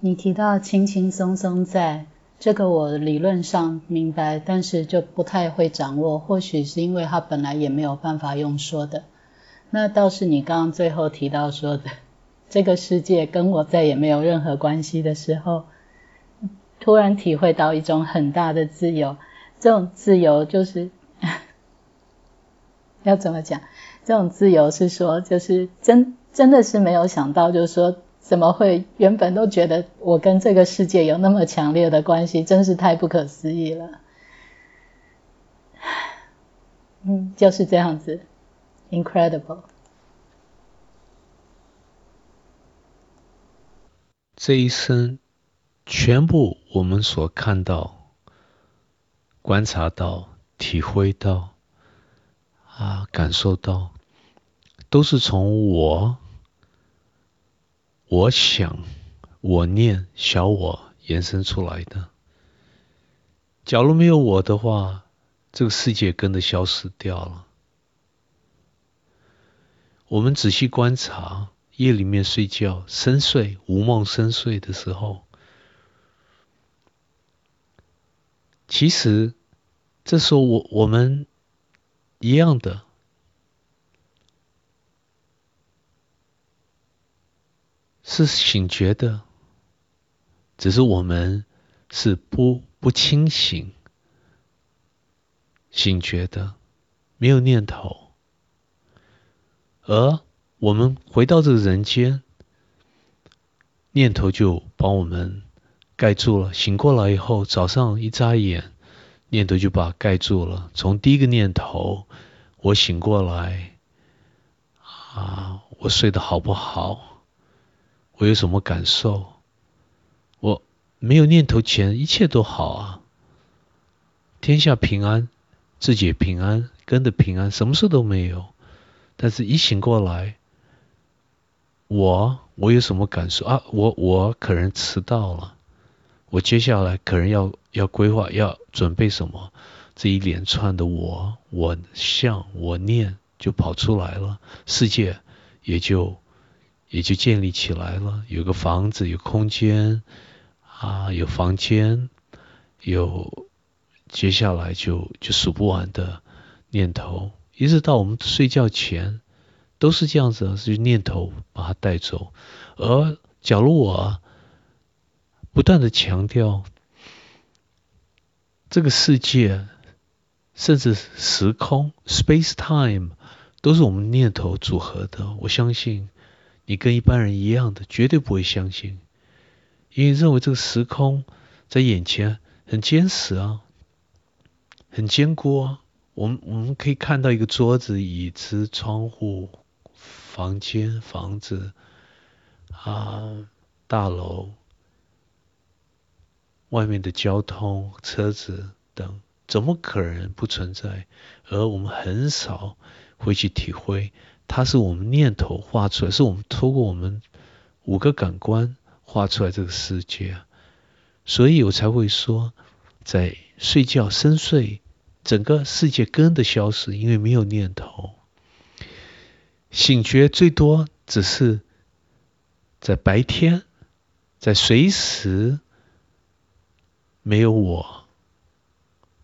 你提到轻轻松松在，这个我理论上明白，但是就不太会掌握。或许是因为他本来也没有办法用说的。那倒是你刚刚最后提到说的，这个世界跟我再也没有任何关系的时候，突然体会到一种很大的自由。这种自由就是 要怎么讲？这种自由是说，就是真真的是没有想到，就是说。怎么会？原本都觉得我跟这个世界有那么强烈的关系，真是太不可思议了。嗯，就是这样子，incredible。这一生，全部我们所看到、观察到、体会到、啊感受到，都是从我。我想，我念小我延伸出来的。假如没有我的话，这个世界跟着消失掉了。我们仔细观察，夜里面睡觉、深睡、无梦深睡的时候，其实这时候我我们一样的。是醒觉的，只是我们是不不清醒，醒觉的，没有念头，而我们回到这个人间，念头就把我们盖住了。醒过来以后，早上一眨眼，念头就把盖住了。从第一个念头，我醒过来，啊，我睡得好不好？我有什么感受？我没有念头前，一切都好啊，天下平安，自己也平安，跟着平安，什么事都没有。但是一醒过来，我我有什么感受啊？我我可能迟到了，我接下来可能要要规划，要准备什么？这一连串的我我像我念就跑出来了，世界也就。也就建立起来了，有个房子，有空间啊，有房间，有接下来就就数不完的念头，一直到我们睡觉前都是这样子，是念头把它带走。而假如我不断的强调这个世界，甚至时空 （space time） 都是我们念头组合的，我相信。你跟一般人一样的，绝对不会相信，因为认为这个时空在眼前很坚实啊，很坚固啊。我们我们可以看到一个桌子、椅子、窗户、房间、房子啊、大楼、外面的交通、车子等，怎么可能不存在？而我们很少会去体会。它是我们念头画出来，是我们透过我们五个感官画出来这个世界，所以我才会说，在睡觉深睡，整个世界根的消失，因为没有念头。醒觉最多只是在白天，在随时没有我，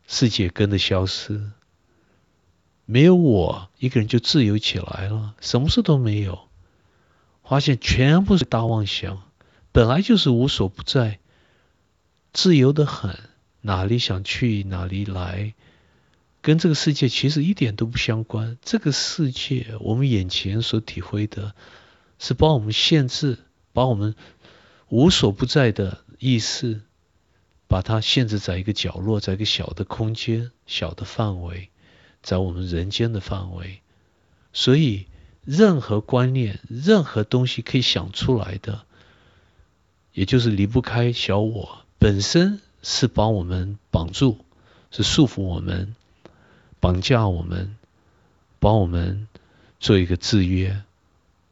世界根的消失。没有我一个人就自由起来了，什么事都没有，发现全部是大妄想，本来就是无所不在，自由的很，哪里想去哪里来，跟这个世界其实一点都不相关。这个世界我们眼前所体会的，是把我们限制，把我们无所不在的意识，把它限制在一个角落，在一个小的空间、小的范围。在我们人间的范围，所以任何观念、任何东西可以想出来的，也就是离不开小我本身，是把我们绑住，是束缚我们、绑架我们，帮我们做一个制约。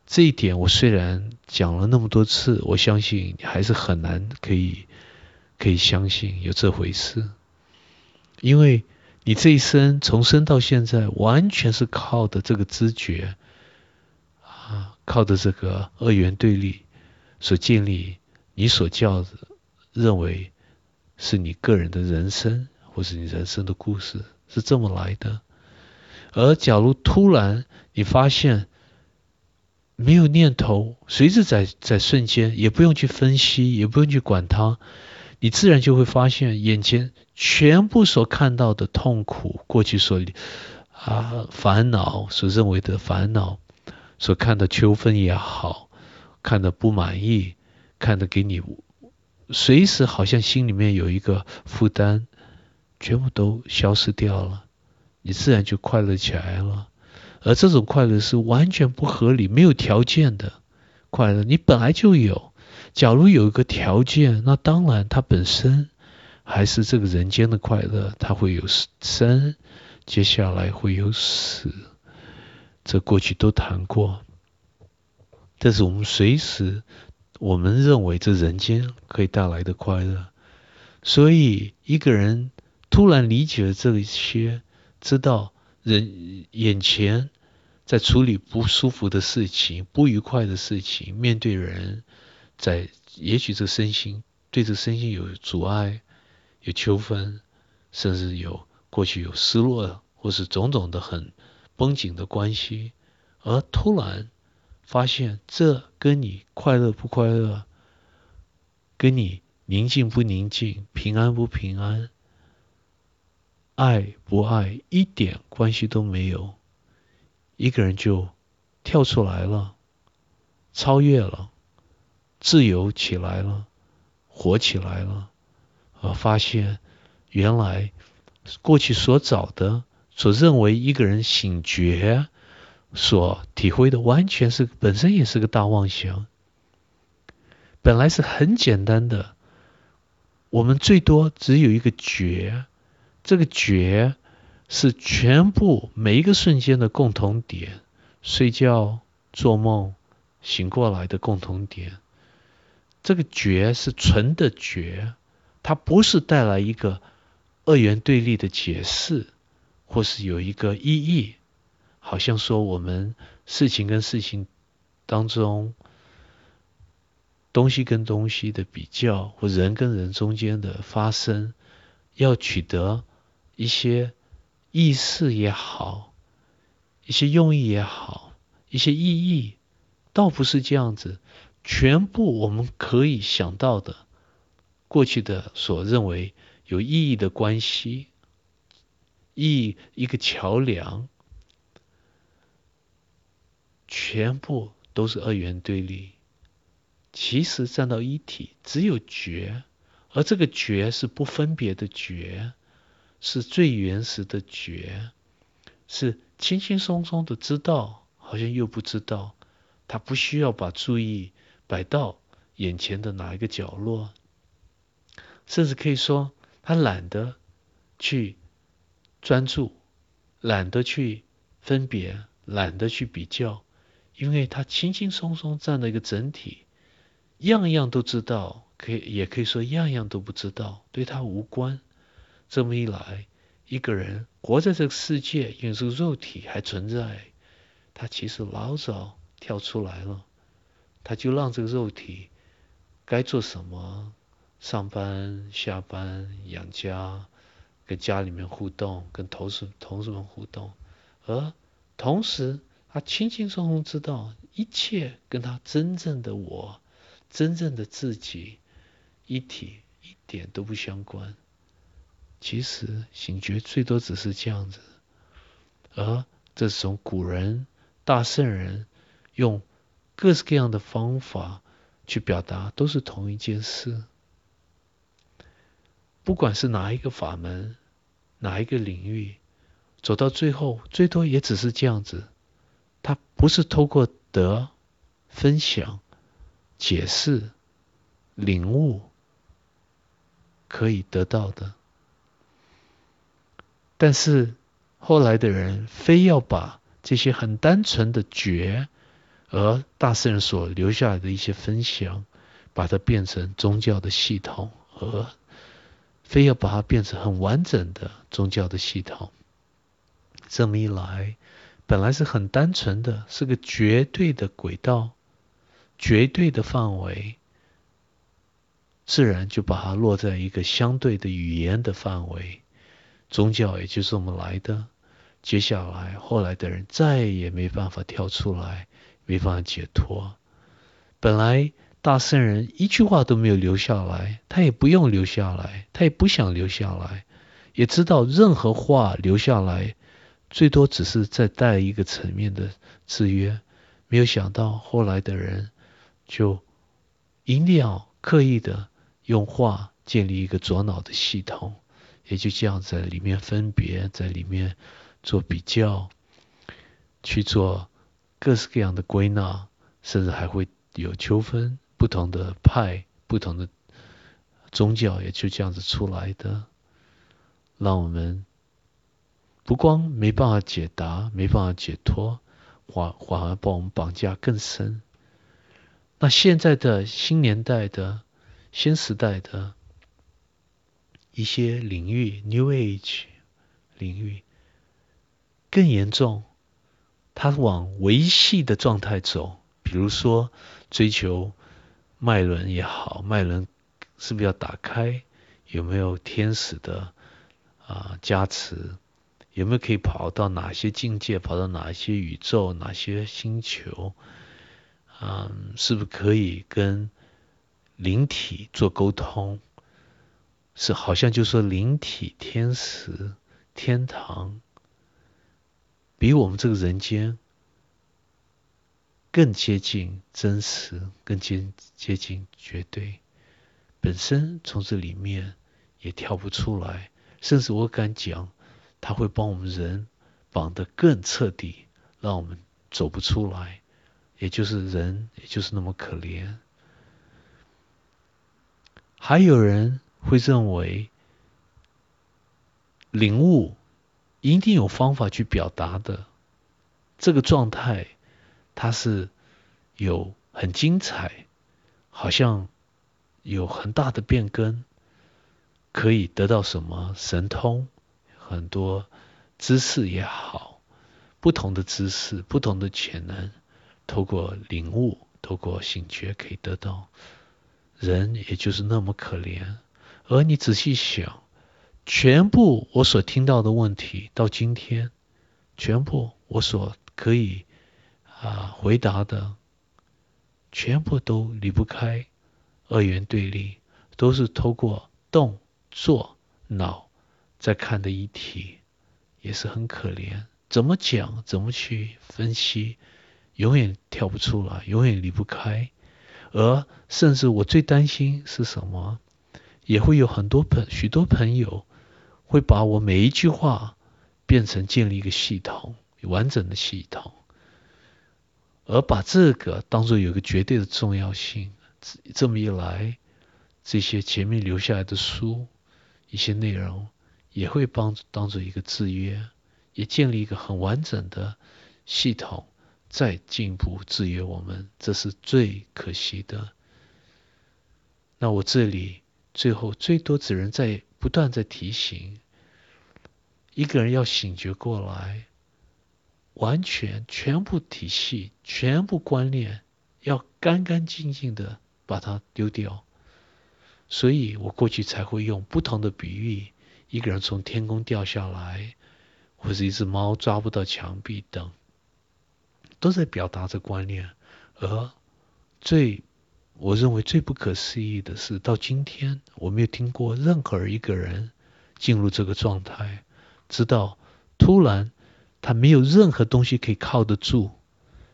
这一点我虽然讲了那么多次，我相信还是很难可以可以相信有这回事，因为。你这一生从生到现在，完全是靠的这个知觉啊，靠的这个二元对立所建立。你所教的认为是你个人的人生，或是你人生的故事是这么来的。而假如突然你发现没有念头，随时在在瞬间，也不用去分析，也不用去管它，你自然就会发现眼前全部所看到的痛苦，过去所啊烦恼所认为的烦恼，所看的秋分也好，看的不满意，看的给你随时好像心里面有一个负担，全部都消失掉了。你自然就快乐起来了，而这种快乐是完全不合理、没有条件的快乐，你本来就有。假如有一个条件，那当然它本身还是这个人间的快乐，它会有生，接下来会有死，这过去都谈过。但是我们随时，我们认为这人间可以带来的快乐，所以一个人突然理解了这些。知道人眼前在处理不舒服的事情、不愉快的事情，面对人，在也许这身心对这身心有阻碍、有纠纷，甚至有过去有失落，或是种种的很绷紧的关系，而突然发现这跟你快乐不快乐，跟你宁静不宁静、平安不平安。爱不爱一点关系都没有，一个人就跳出来了，超越了，自由起来了，活起来了，啊发现原来过去所找的、所认为一个人醒觉所体会的，完全是本身也是个大妄想。本来是很简单的，我们最多只有一个觉。这个觉是全部每一个瞬间的共同点，睡觉、做梦、醒过来的共同点。这个觉是纯的觉，它不是带来一个二元对立的解释，或是有一个意义，好像说我们事情跟事情当中，东西跟东西的比较，或人跟人中间的发生，要取得。一些意识也好，一些用意也好，一些意义，倒不是这样子。全部我们可以想到的，过去的所认为有意义的关系，意一个桥梁，全部都是二元对立。其实站到一体，只有觉，而这个觉是不分别的觉。是最原始的觉，是轻轻松松的知道，好像又不知道。他不需要把注意摆到眼前的哪一个角落，甚至可以说，他懒得去专注，懒得去分别，懒得去比较，因为他轻轻松松站了一个整体，样样都知道，可以也可以说样样都不知道，对他无关。这么一来，一个人活在这个世界，因为这个肉体还存在，他其实老早跳出来了。他就让这个肉体该做什么，上班、下班、养家，跟家里面互动，跟同事同事们互动，而同时他轻轻松松知道，一切跟他真正的我、真正的自己一体，一点都不相关。其实醒觉最多只是这样子，而这种古人大圣人用各式各样的方法去表达，都是同一件事。不管是哪一个法门，哪一个领域，走到最后，最多也只是这样子。它不是透过得分享、解释、领悟可以得到的。但是后来的人非要把这些很单纯的觉，而大圣人所留下来的一些分享，把它变成宗教的系统，而非要把它变成很完整的宗教的系统。这么一来，本来是很单纯的，是个绝对的轨道，绝对的范围，自然就把它落在一个相对的语言的范围。宗教也就是我们来的，接下来后来的人再也没办法跳出来，没办法解脱。本来大圣人一句话都没有留下来，他也不用留下来，他也不想留下来，也知道任何话留下来，最多只是再带一个层面的制约。没有想到后来的人就一定要刻意的用话建立一个左脑的系统。也就这样在里面分别，在里面做比较，去做各式各样的归纳，甚至还会有纠纷，不同的派、不同的宗教也就这样子出来的，让我们不光没办法解答，没办法解脱，反反而把我们绑架更深。那现在的新年代的新时代的。一些领域，New Age 领域更严重，他往维系的状态走。比如说，追求脉轮也好，脉轮是不是要打开？有没有天使的啊加持？有没有可以跑到哪些境界？跑到哪些宇宙？哪些星球？嗯，是不是可以跟灵体做沟通？是好像就说灵体、天使、天堂，比我们这个人间更接近真实，更接接近绝对。本身从这里面也跳不出来，甚至我敢讲，他会帮我们人绑得更彻底，让我们走不出来。也就是人，也就是那么可怜。还有人。会认为领悟一定有方法去表达的，这个状态它是有很精彩，好像有很大的变更，可以得到什么神通，很多知识也好，不同的知识，不同的潜能，透过领悟，透过醒觉可以得到。人也就是那么可怜。而你仔细想，全部我所听到的问题，到今天，全部我所可以啊回答的，全部都离不开二元对立，都是透过动、作、脑在看的一体，也是很可怜。怎么讲，怎么去分析，永远跳不出来，永远离不开。而甚至我最担心是什么？也会有很多朋许多朋友会把我每一句话变成建立一个系统，完整的系统，而把这个当做有一个绝对的重要性。这么一来，这些前面留下来的书一些内容也会帮当做一个制约，也建立一个很完整的系统，再进一步制约我们，这是最可惜的。那我这里。最后，最多只能在不断在提醒一个人要醒觉过来，完全全部体系、全部观念要干干净净的把它丢掉。所以我过去才会用不同的比喻：一个人从天空掉下来，或者一只猫抓不到墙壁等，都在表达着观念。而最我认为最不可思议的是，到今天我没有听过任何一个人进入这个状态，直到突然他没有任何东西可以靠得住，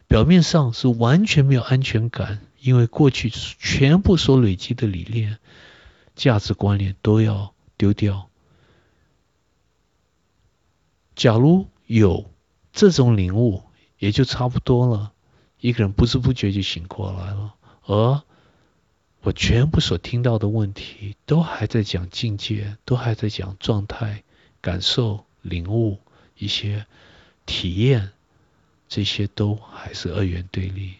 表面上是完全没有安全感，因为过去全部所累积的理念、价值观念都要丢掉。假如有这种领悟，也就差不多了，一个人不知不觉就醒过来了，而。我全部所听到的问题，都还在讲境界，都还在讲状态、感受、领悟一些体验，这些都还是二元对立。